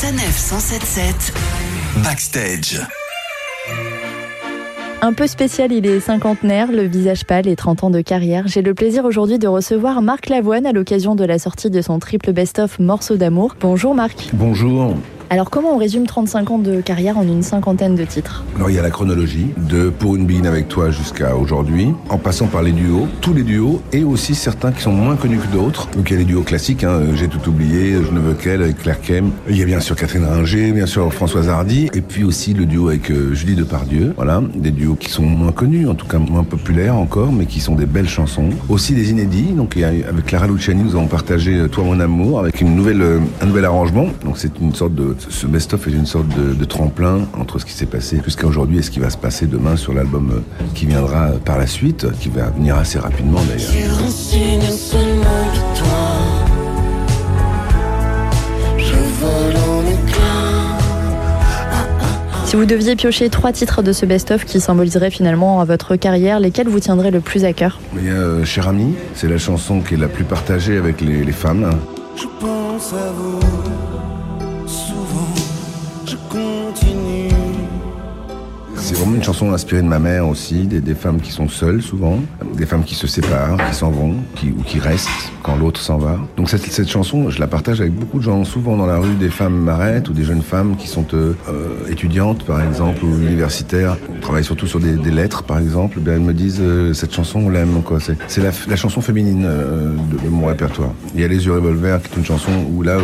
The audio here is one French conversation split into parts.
Sanef 177 Backstage. Un peu spécial, il est cinquantenaire, le visage pâle et 30 ans de carrière. J'ai le plaisir aujourd'hui de recevoir Marc Lavoine à l'occasion de la sortie de son triple best-of Morceaux d'amour. Bonjour Marc. Bonjour. Alors comment on résume 35 ans de carrière en une cinquantaine de titres Alors il y a la chronologie de Pour une bine avec toi jusqu'à aujourd'hui, en passant par les duos, tous les duos et aussi certains qui sont moins connus que d'autres. Donc il y a les duos classiques, hein, J'ai tout oublié, Je ne veux qu'elle avec Claire Kem. Il y a bien sûr Catherine Ringer, bien sûr Françoise Hardy et puis aussi le duo avec euh, Julie Depardieu. Voilà, des duos qui sont moins connus, en tout cas moins populaires encore, mais qui sont des belles chansons. Aussi des inédits. Donc avec Clara Luciani, nous avons partagé euh, Toi mon amour avec une nouvelle, euh, un nouvel arrangement. Donc c'est une sorte de ce best-of est une sorte de, tremplin entre ce qui s'est passé jusqu'à aujourd'hui et ce qui va se passer demain sur l'album euh, qui viendra par la suite, qui va venir assez rapidement d'ailleurs. Si vous deviez piocher trois titres de ce best-of qui symboliseraient finalement votre carrière, lesquels vous tiendraient le plus à cœur? Il y a euh, Cher ami, c'est la chanson qui est la plus partagée avec les, les femmes. Je pense à vous. C'est vraiment une chanson inspirée de ma mère aussi, des, femmes qui sont seules souvent, des femmes qui se séparent, qui s'en vont, ou qui restent quand l'autre s'en va. Donc cette, cette, chanson, je la partage avec beaucoup de gens. Souvent dans la rue, des femmes m'arrêtent ou des jeunes femmes qui sont euh, étudiantes par exemple ou universitaires, travaillent surtout sur des, lettres par exemple. Bien, elles me disent euh, cette chanson on l'aime quoi. C'est la, la, chanson féminine euh, de, mon répertoire. Il y a Les yeux revolver qui est une chanson où là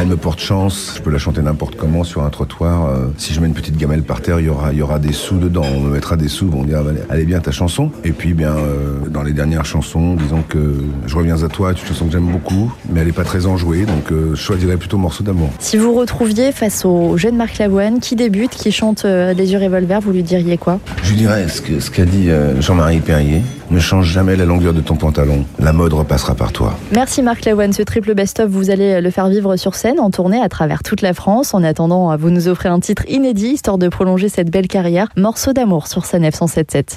elle me porte chance. Je peux la chanter n'importe comment sur un trottoir. si je mets une petite gamelle par terre, il y aura il y aura des sous dedans. On me mettra des sous, on dira allez bien ta chanson. Et puis bien euh, dans les dernières chansons, disons que Je reviens à toi, c'est une chanson que j'aime beaucoup, mais elle n'est pas très enjouée, donc euh, je choisirais plutôt morceau d'amour. Si vous retrouviez face au jeune Marc Lavoine qui débute, qui chante euh, Les yeux revolver, vous lui diriez quoi? Je lui dirais ce qu'a ce dit Jean-Marie Perrier. Ne change jamais la longueur de ton pantalon. La mode repassera par toi. Merci Marc Lavoine. Ce triple best-of, vous allez le faire vivre sur scène, en tournée à travers toute la France. En attendant, vous nous offrez un titre inédit, histoire de prolonger cette belle carrière. Morceau d'amour sur sa 977.